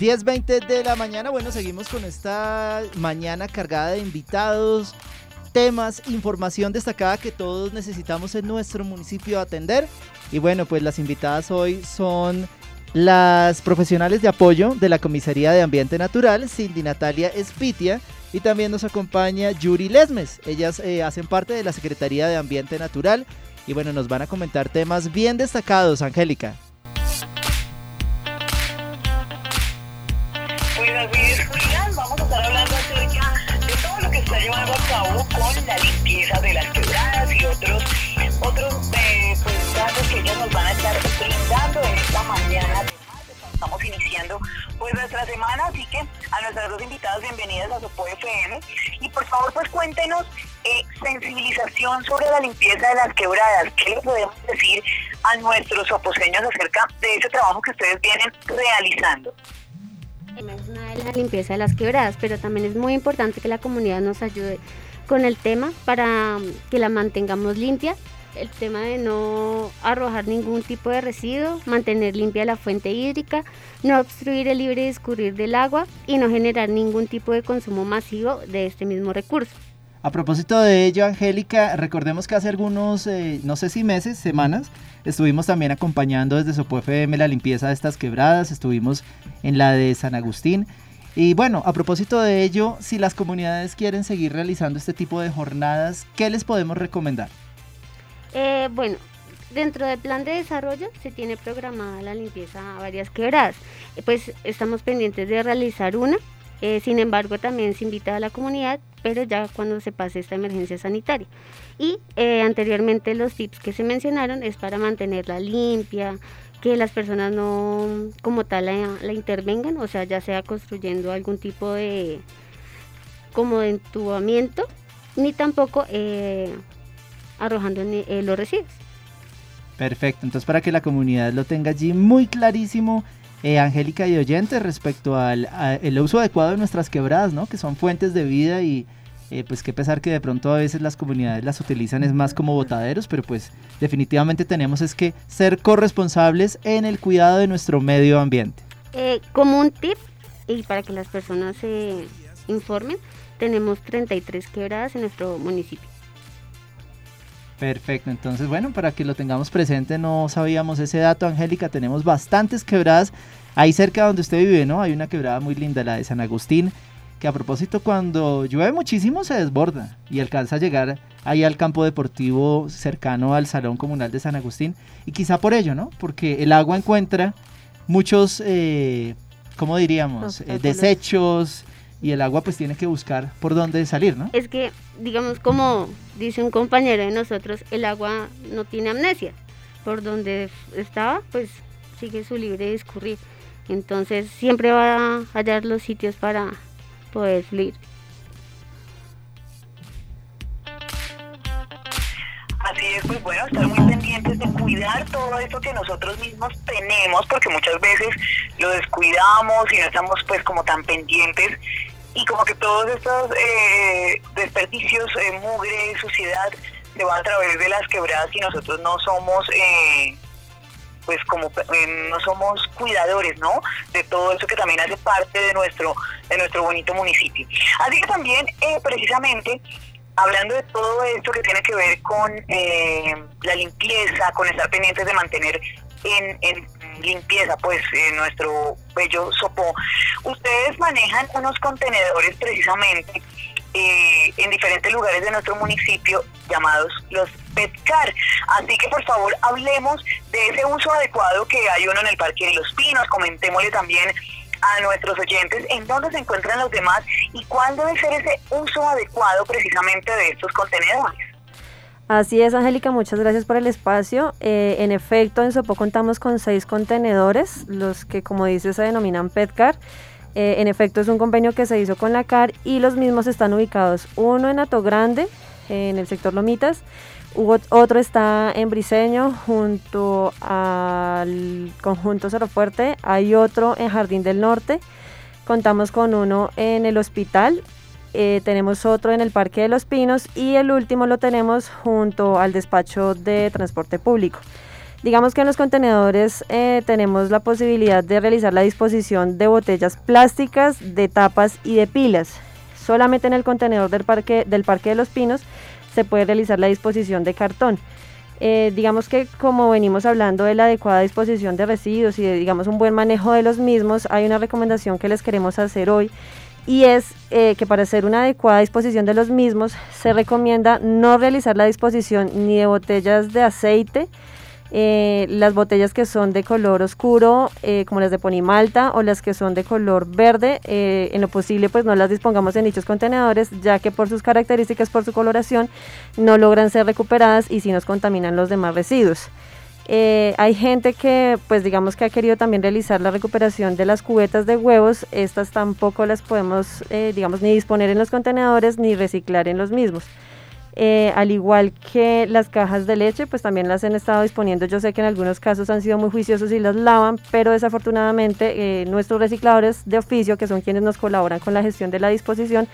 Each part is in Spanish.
10.20 de la mañana, bueno, seguimos con esta mañana cargada de invitados, temas, información destacada que todos necesitamos en nuestro municipio atender. Y bueno, pues las invitadas hoy son las profesionales de apoyo de la Comisaría de Ambiente Natural, Cindy Natalia Espitia, y también nos acompaña Yuri Lesmes. Ellas eh, hacen parte de la Secretaría de Ambiente Natural y bueno, nos van a comentar temas bien destacados, Angélica. Vamos a estar hablando acerca de todo lo que está llevando a cabo con la limpieza de las quebradas y otros otros eh, pues, datos que ellas nos van a estar brindando en esta mañana estamos iniciando pues nuestra semana, así que a nuestras dos invitadas bienvenidas a Sopo FM y por favor pues cuéntenos eh, sensibilización sobre la limpieza de las quebradas, ¿qué le podemos decir a nuestros oposeños acerca de ese trabajo que ustedes vienen realizando? La limpieza de las quebradas, pero también es muy importante que la comunidad nos ayude con el tema para que la mantengamos limpia el tema de no arrojar ningún tipo de residuo, mantener limpia la fuente hídrica, no obstruir el libre discurrir del agua y no generar ningún tipo de consumo masivo de este mismo recurso. A propósito de ello, Angélica, recordemos que hace algunos, eh, no sé si meses, semanas, estuvimos también acompañando desde Sopo FM la limpieza de estas quebradas, estuvimos en la de San Agustín. Y bueno, a propósito de ello, si las comunidades quieren seguir realizando este tipo de jornadas, ¿qué les podemos recomendar? Eh, bueno, dentro del plan de desarrollo se tiene programada la limpieza a varias quebradas. Eh, pues estamos pendientes de realizar una. Eh, sin embargo, también se invita a la comunidad, pero ya cuando se pase esta emergencia sanitaria. Y anteriormente los tips que se mencionaron es para mantenerla limpia, que las personas no como tal la, intervengan, o sea, ya sea construyendo algún tipo de como de entubamiento, ni tampoco arrojando eh, los residuos. Perfecto, entonces para que la comunidad lo tenga allí muy clarísimo, eh, Angélica y oyentes, respecto al el uso adecuado de nuestras quebradas, ¿no? que son fuentes de vida y eh, pues qué pesar que de pronto a veces las comunidades las utilizan es más como botaderos, pero pues definitivamente tenemos es que ser corresponsables en el cuidado de nuestro medio ambiente. como un tip y para que las personas se informen, tenemos 33 quebradas en nuestro municipio. Perfecto, entonces bueno, para que lo tengamos presente, no sabíamos ese dato, Angélica, tenemos bastantes quebradas ahí cerca donde usted vive, ¿no? Hay una quebrada muy linda, la de San Agustín, que a propósito cuando llueve muchísimo se desborda y alcanza a llegar ahí al campo deportivo cercano al Salón Comunal de San Agustín y quizá por ello, ¿no? Porque el agua encuentra muchos, eh, ¿cómo diríamos? Eh, desechos, y el agua pues tiene que buscar por dónde salir, ¿no? Es que, digamos, como dice un compañero de nosotros, el agua no tiene amnesia. Por donde estaba, pues sigue su libre discurrir. Entonces siempre va a hallar los sitios para poder fluir. Así es, pues bueno, estar muy pendientes de cuidar todo esto que nosotros mismos tenemos, porque muchas veces lo descuidamos y no estamos pues como tan pendientes y como que todos estos eh, desperdicios, eh, mugre, suciedad, se van a través de las quebradas y nosotros no somos... Eh, pues como eh, no somos cuidadores, ¿no? De todo eso que también hace parte de nuestro de nuestro bonito municipio. Así que también precisamente hablando de todo esto que tiene que ver con la limpieza, con estar pendientes de mantener en, limpieza, pues nuestro bello sopo. Ustedes manejan unos contenedores precisamente eh, en diferentes lugares de nuestro municipio llamados los PETCAR. Así que por favor hablemos de ese uso adecuado que hay uno en el Parque de los Pinos, comentémosle también a nuestros oyentes en dónde se encuentran los demás y cuál debe ser ese uso adecuado precisamente de estos contenedores. Así es, Angélica, muchas gracias por el espacio. Eh, en efecto, en Sopo contamos con seis contenedores, los que como dice se denominan PETCAR. Eh, en efecto, es un convenio que se hizo con la CAR y los mismos están ubicados, uno en Ato Grande, en el sector Lomitas, otro está en Briseño, junto al conjunto Cerro Fuerte, hay otro en Jardín del Norte, contamos con uno en el hospital eh, tenemos otro en el Parque de los Pinos y el último lo tenemos junto al despacho de transporte público. Digamos que en los contenedores eh, tenemos la posibilidad de realizar la disposición de botellas plásticas, de tapas y de pilas. Solamente en el contenedor del parque, del parque de los Pinos se puede realizar la disposición de cartón. Eh, digamos que como venimos hablando de la adecuada disposición de residuos y de digamos un buen manejo de los mismos, hay una recomendación que les queremos hacer hoy y es eh, que para hacer una adecuada disposición de los mismos se recomienda no realizar la disposición ni de botellas de aceite, eh, las botellas que son de color oscuro, eh, como las de Ponimalta, o las que son de color verde, eh, en lo posible pues no las dispongamos en dichos contenedores, ya que por sus características, por su coloración, no logran ser recuperadas y si nos contaminan los demás residuos. hay gente que, pues digamos que ha querido también realizar la recuperación de las cubetas de huevos. Estas tampoco las podemos, digamos, ni disponer en los contenedores ni reciclar en los mismos. Eh, al igual que las cajas de leche, pues también las han estado disponiendo. Yo sé que en algunos casos han sido muy juiciosos y las lavan, pero desafortunadamente eh, nuestros recicladores de oficio, que son quienes nos colaboran con la gestión de la disposición,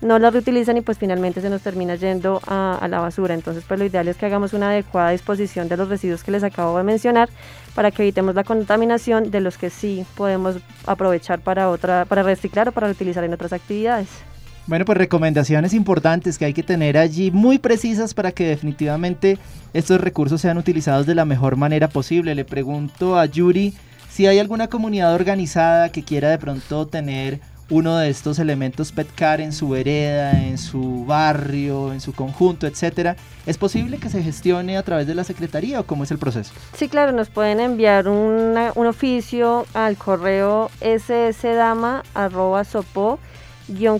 no las reutilizan y pues finalmente se nos termina yendo a, a, la basura. Entonces pues lo ideal es que hagamos una adecuada disposición de los residuos que les acabo de mencionar para que evitemos la contaminación de los que sí podemos aprovechar para, otra, para reciclar o para reutilizar en otras actividades. Bueno, pues recomendaciones importantes que hay que tener allí muy precisas para que definitivamente estos recursos sean utilizados de la mejor manera posible. Le pregunto a Yuri si hay alguna comunidad organizada que quiera de pronto tener uno de estos elementos Petcar en su vereda, en su barrio, en su conjunto, etcétera, ¿es posible que se gestione a través de la secretaría o cómo es el proceso? Sí, claro, nos pueden enviar un oficio al correo ssdama@sopo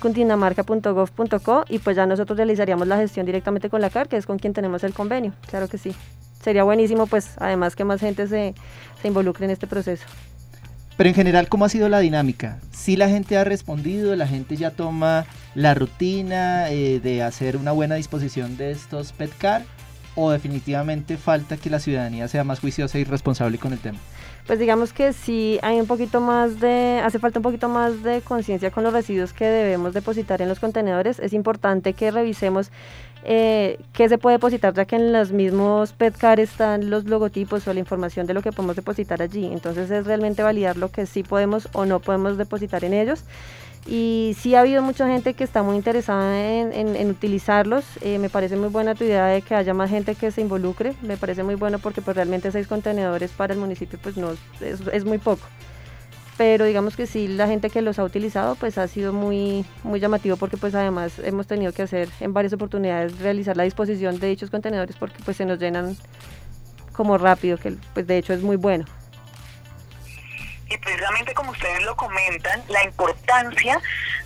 cundinamarca.gov.co y pues ya nosotros realizaríamos la gestión directamente con la CAR, que es con quien tenemos el convenio, claro que sí. Sería buenísimo pues además que más gente se, se involucre en este proceso. Pero en general, ¿cómo ha sido la dinámica? Si la gente ha respondido, la gente ya toma la rutina eh, de hacer una buena disposición de estos PetCar o definitivamente falta que la ciudadanía sea más juiciosa y responsable con el tema? Pues digamos que sí hay un poquito más de, hace falta un poquito más de conciencia con los residuos que debemos depositar en los contenedores. Es importante que revisemos eh, qué se puede depositar, ya que en los mismos PETCAR están los logotipos o la información de lo que podemos depositar allí. Entonces es realmente validar lo que sí podemos o no podemos depositar en ellos y sí ha habido mucha gente que está muy interesada en, utilizarlos. Eh, me parece muy buena tu idea de que haya más gente que se involucre. Me parece muy bueno porque pues realmente seis contenedores para el municipio pues no es, muy poco. Pero digamos que sí, la gente que los ha utilizado pues ha sido muy, muy llamativo porque pues además hemos tenido que hacer en varias oportunidades realizar la disposición de dichos contenedores porque pues se nos llenan como rápido, que pues de hecho es muy bueno y precisamente como ustedes lo comentan, la importancia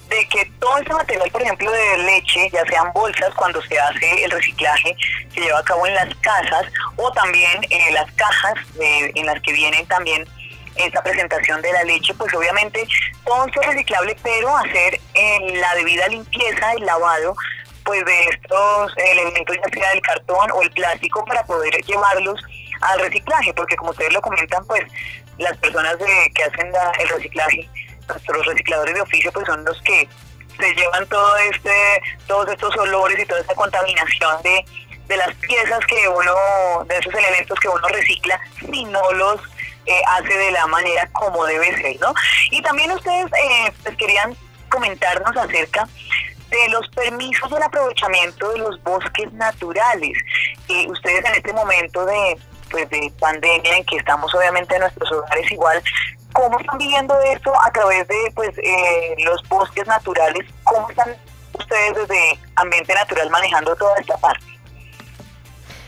de que todo ese material, por ejemplo, de leche, ya sean bolsas cuando se hace el reciclaje, se lleva a cabo en las casas o también en las cajas en las que vienen también esa presentación de la leche, pues obviamente todo es reciclable, pero hacer eh, la debida limpieza, el lavado, pues de estos elementos, ya sea del cartón o el plástico, para poder llevarlos al reciclaje, porque como ustedes lo comentan, pues las personas que hacen el reciclaje, nuestros recicladores de oficio, pues son los que se llevan todo este, todos estos olores y toda esta contaminación de, de las piezas que uno, de esos elementos que uno recicla, si no los eh, hace de la manera como debe ser, ¿no? Y también ustedes eh, pues querían comentarnos acerca de los permisos del aprovechamiento de los bosques naturales. y ustedes en este momento de, pues, de pandemia en que estamos obviamente en nuestros hogares igual, ¿cómo están viviendo esto a través de pues eh, los bosques naturales? ¿Cómo están ustedes desde Ambiente Natural manejando toda esta parte?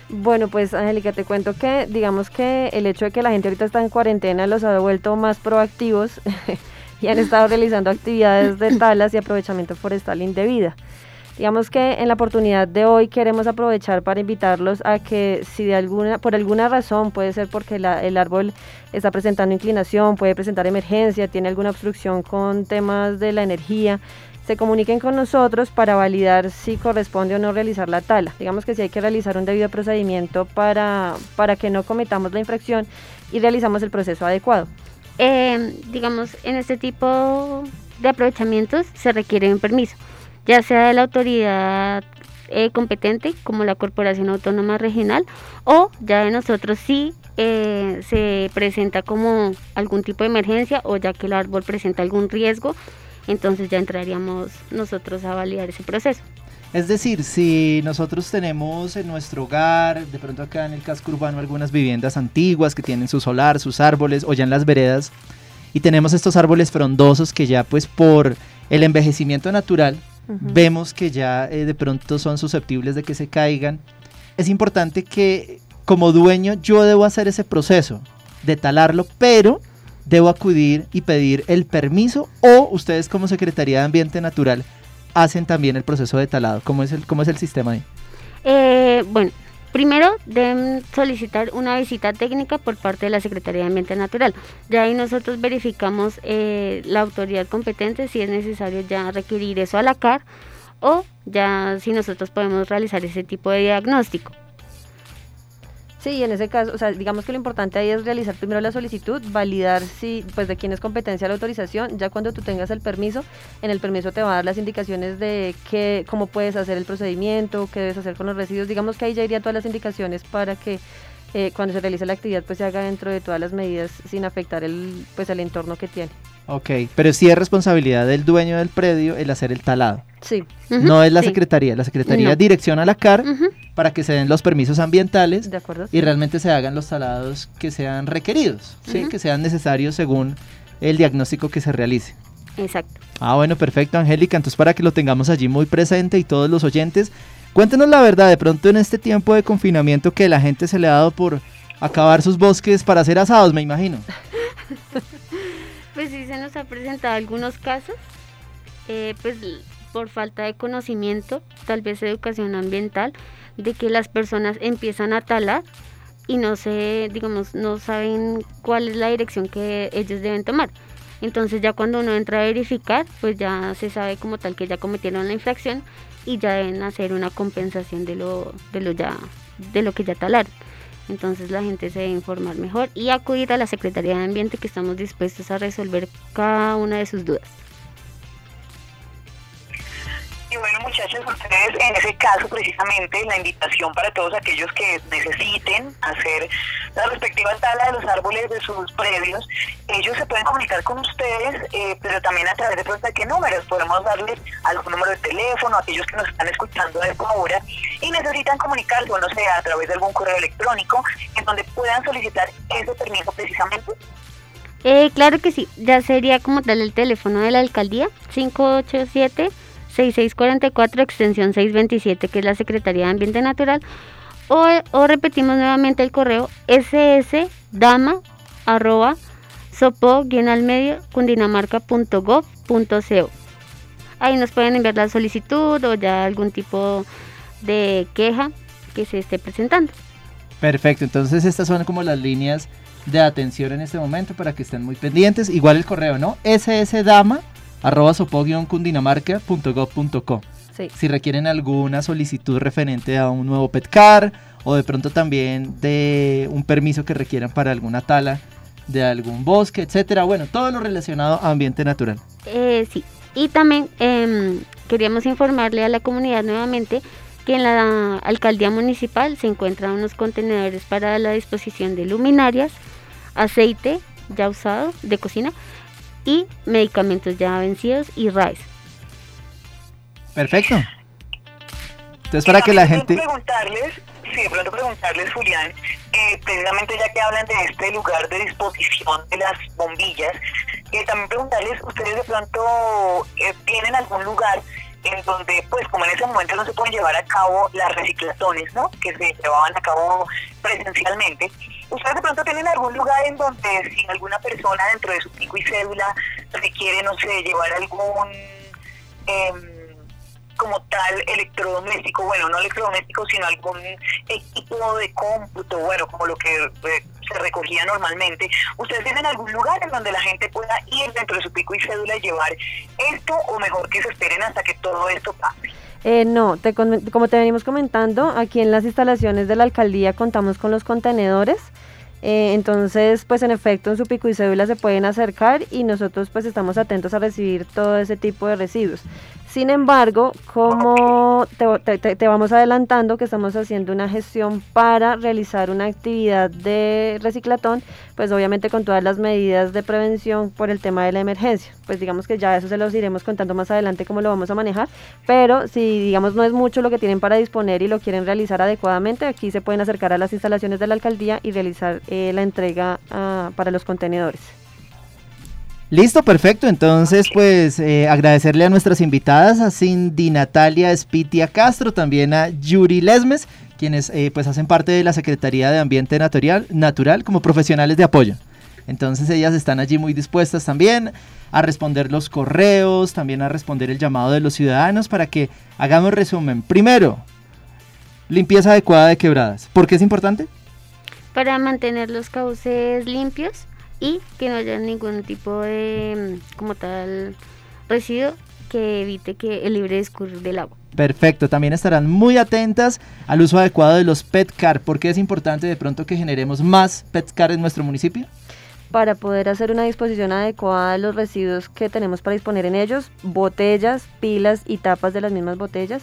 Bueno, pues Angélica, te cuento que digamos que el hecho de que la gente ahorita está en cuarentena los ha vuelto más proactivos y han estado realizando actividades de talas y aprovechamiento forestal indebida. Digamos que en la oportunidad de hoy queremos aprovechar para invitarlos a que si de alguna, por alguna razón, puede ser porque el árbol está presentando inclinación, puede presentar emergencia, tiene alguna obstrucción con temas de la energía, se comuniquen con nosotros para validar si corresponde o no realizar la tala. Digamos que si hay que realizar un debido procedimiento para, para que no cometamos la infracción y realizamos el proceso adecuado. Eh, digamos, en este tipo de aprovechamientos se requiere un permiso ya sea de la autoridad eh, competente como la Corporación Autónoma Regional o ya de nosotros sí eh, se presenta como algún tipo de emergencia o ya que el árbol presenta algún riesgo, entonces ya entraríamos nosotros a validar ese proceso. Es decir, si nosotros tenemos en nuestro hogar, de pronto acá en el casco urbano, algunas viviendas antiguas que tienen su solar, sus árboles, o ya en las veredas, y tenemos estos árboles frondosos que ya pues por el envejecimiento natural vemos que ya eh, de pronto son susceptibles de que se caigan, es importante que como dueño yo debo hacer ese proceso de talarlo, pero debo acudir y pedir el permiso o ustedes como Secretaría de Ambiente Natural hacen también el proceso de talado. ¿Cómo es el, cómo es el sistema ahí? Eh, bueno, primero deben solicitar una visita técnica por parte de la Secretaría de Ambiente Natural. Ya ahí nosotros verificamos eh, la autoridad competente si es necesario ya requerir eso a la CAR o ya si nosotros podemos realizar ese tipo de diagnóstico. Sí, en ese caso, o sea, digamos que lo importante ahí es realizar primero la solicitud, validar si, pues, de quién es competencia la autorización. Ya cuando tú tengas el permiso, en el permiso te va a dar las indicaciones de qué, cómo puedes hacer el procedimiento, qué debes hacer con los residuos. Digamos que ahí ya iría todas las indicaciones para que eh, cuando se realice la actividad, pues se haga dentro de todas las medidas sin afectar el, pues, el entorno que tiene. Ok, pero sí es responsabilidad del dueño del predio el hacer el talado. Sí. no es la secretaría, la secretaría direcciona a la CAR para que se den los permisos ambientales de acuerdo, y realmente se hagan los talados que sean requeridos, ¿sí? que sean necesarios según el diagnóstico que se realice. Exacto. Ah, bueno, perfecto, Angélica. Entonces, para que lo tengamos allí muy presente y todos los oyentes, cuéntenos la verdad, de pronto en este tiempo de confinamiento que la gente se le ha dado por acabar sus bosques para hacer asados, me imagino. Pues sí, se nos ha presentado algunos casos, eh, pues por falta de conocimiento, tal vez educación ambiental, de que las personas empiezan a talar y no se, digamos, no saben cuál es la dirección que ellos deben tomar. Entonces ya cuando uno entra a verificar, pues ya se sabe como tal que ya cometieron la infracción y ya deben hacer una compensación de lo, de lo ya, de lo que ya talaron. Entonces la gente se debe informar mejor y acudir a la Secretaría de Ambiente que estamos dispuestos a resolver cada una de sus dudas. Muchachos, ustedes en ese caso precisamente la invitación para todos aquellos que necesiten hacer la respectiva tala de los árboles de sus predios, ellos se pueden comunicar con ustedes, eh, pero también a través de pronto de qué números. Podemos darles algún número de teléfono a aquellos que nos están escuchando a esta y necesitan comunicarse, o no sé, a través de algún correo electrónico en donde puedan solicitar ese permiso precisamente. Eh, claro que sí, ya sería como tal el teléfono de la alcaldía, 587 6644 extensión 627 que es la Secretaría de Ambiente Natural. O, o repetimos nuevamente el correo ssdama arroba sopo al medio cundinamarca.gov.co ahí nos pueden enviar la solicitud o ya algún tipo de queja que se esté presentando. Perfecto entonces estas son como las líneas de atención en este momento para que estén muy pendientes. Igual el correo no ssdama arroba sopo-cundinamarca.gov.co. Sí. Si requieren alguna solicitud referente a un nuevo petcar o de pronto también de un permiso que requieran para alguna tala de algún bosque, etcétera. Bueno, todo lo relacionado a ambiente natural. Eh, sí, y también em, queríamos informarle a la comunidad nuevamente que en la alcaldía municipal se encuentran unos contenedores para la disposición de luminarias, aceite ya usado de cocina, y medicamentos ya vencidos y RAES. Perfecto. Entonces para que la gente... Preguntarles, sí, de pronto preguntarles, Julián, eh, precisamente ya que hablan de este lugar de disposición de las bombillas, eh, también preguntarles, ustedes de pronto eh, tienen algún lugar en donde, pues como en ese momento no se pueden llevar a cabo las reciclatones, ¿no? Que se llevaban a cabo presencialmente. ¿Ustedes de pronto tienen algún lugar en donde si alguna persona dentro de su pico y cédula requiere, no sé, llevar algún... Eh, como tal electrodoméstico, bueno, no electrodoméstico, sino algún equipo de cómputo, bueno, como lo que eh, se recogía normalmente. ¿Ustedes tienen algún lugar en donde la gente pueda ir dentro de su pico y cédula y llevar esto o mejor que se esperen hasta que todo esto pase? Eh, no, como te venimos comentando, aquí en las instalaciones de la alcaldía contamos con los contenedores. Eh, entonces, pues en efecto, en su pico y cédula se pueden acercar y nosotros pues estamos atentos a recibir todo ese tipo de residuos. Sin embargo, como te, vamos adelantando que estamos haciendo una gestión para realizar una actividad de reciclatón, pues obviamente con todas las medidas de prevención por el tema de la emergencia. Pues digamos que ya eso se los iremos contando más adelante cómo lo vamos a manejar, pero si digamos no es mucho lo que tienen para disponer y lo quieren realizar adecuadamente, aquí se pueden acercar a las instalaciones de la alcaldía y realizar eh, la entrega ah, para los contenedores. Listo, perfecto. Entonces, pues eh, agradecerle a nuestras invitadas, a Cindy Natalia Espitia Castro, también a Yuri Lesmes, quienes eh, pues hacen parte de la Secretaría de Ambiente Natural, Natural como profesionales de apoyo. Entonces ellas están allí muy dispuestas también a responder los correos, también a responder el llamado de los ciudadanos para que hagamos resumen. Primero, limpieza adecuada de quebradas. ¿Por qué es importante? Para mantener los cauces limpios y que no haya ningún tipo de, mm, como tal, residuo que evite que el libre escurrir del agua. Perfecto, también estarán muy atentas al uso adecuado de los pet car. ¿Por qué es importante de pronto que generemos más pet car en nuestro municipio? Para poder hacer una disposición adecuada de los residuos que tenemos para disponer en ellos, botellas, pilas y tapas de las mismas botellas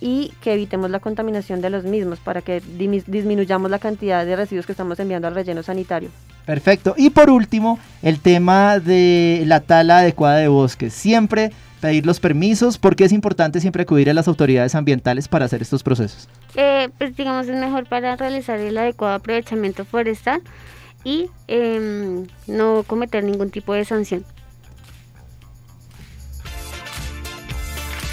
y que evitemos la contaminación de los mismos para que disminuyamos la cantidad de residuos que estamos enviando al relleno sanitario. Perfecto. Y por último, el tema de la tala adecuada de bosques. Siempre pedir los permisos, porque es importante siempre acudir a las autoridades ambientales para hacer estos procesos. Eh, pues digamos es mejor para realizar el adecuado aprovechamiento forestal y em, no cometer ningún tipo de sanción.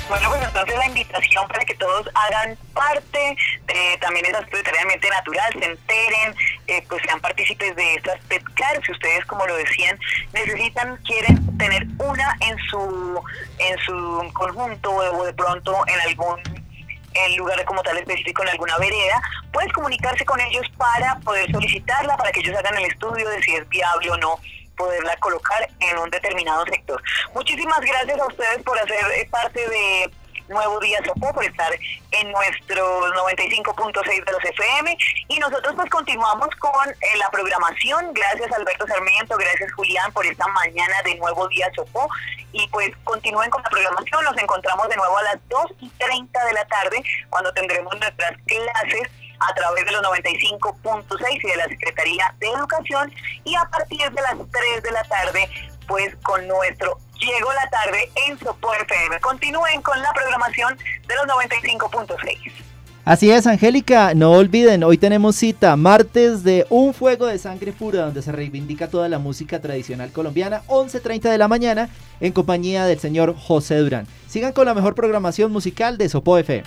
Bueno, pues entonces la invitación para que todos hagan parte de también esa mente natural, se enteren, eh, pues sean partícipes de estas PETCAR. Si ustedes, como lo decían, necesitan, quieren tener una en su, en su conjunto o de pronto en algún en lugar como tal específico en alguna vereda, puedes comunicarse con ellos para poder solicitarla, para que ellos hagan el estudio de si es viable o no poderla colocar en un determinado sector. Muchísimas gracias a ustedes por hacer eh, parte de Nuevo Día Sopó, por estar en nuestro 95.6 de los FM. Y nosotros pues continuamos con eh, la programación. Gracias Alberto Sarmiento, gracias Julián por esta mañana de Nuevo Día Sopó. Y pues continúen con la programación. Nos encontramos de nuevo a las 2 y 30 de la tarde cuando tendremos nuestras clases a través de los 95.6 y de la Secretaría de Educación y a partir de las 3 de la tarde pues con nuestro Llegó la tarde en Sopo FM. Continúen con la programación de los 95.6. Así es, Angélica, no olviden, hoy tenemos cita martes de Un Fuego de Sangre Pura, donde se reivindica toda la música tradicional colombiana, 11.30 de la mañana, en compañía del señor José Durán. Sigan con la mejor programación musical de Sopo FM.